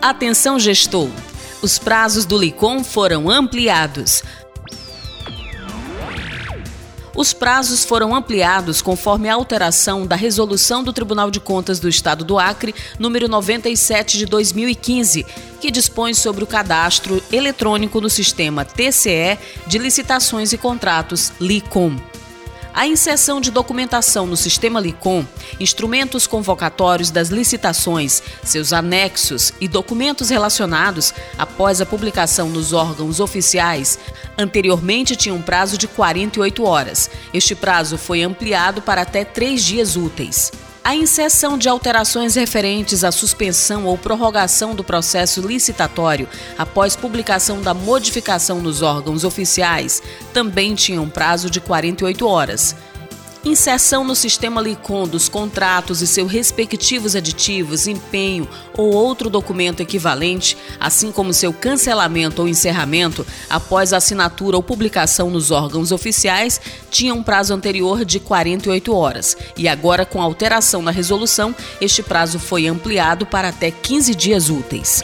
Atenção, gestor! Os prazos do LICOM foram ampliados. Os prazos foram ampliados conforme a alteração da resolução do Tribunal de Contas do Estado do Acre, número 97 de 2015, que dispõe sobre o cadastro eletrônico no sistema TCE de licitações e contratos LICOM. A inserção de documentação no sistema LICOM, instrumentos convocatórios das licitações, seus anexos e documentos relacionados após a publicação nos órgãos oficiais, anteriormente tinha um prazo de 48 horas. Este prazo foi ampliado para até três dias úteis. A inserção de alterações referentes à suspensão ou prorrogação do processo licitatório após publicação da modificação nos órgãos oficiais também tinha um prazo de 48 horas. Inserção no sistema LICOM dos contratos e seus respectivos aditivos, empenho ou outro documento equivalente, assim como seu cancelamento ou encerramento após assinatura ou publicação nos órgãos oficiais, tinha um prazo anterior de 48 horas. E agora, com alteração na resolução, este prazo foi ampliado para até 15 dias úteis.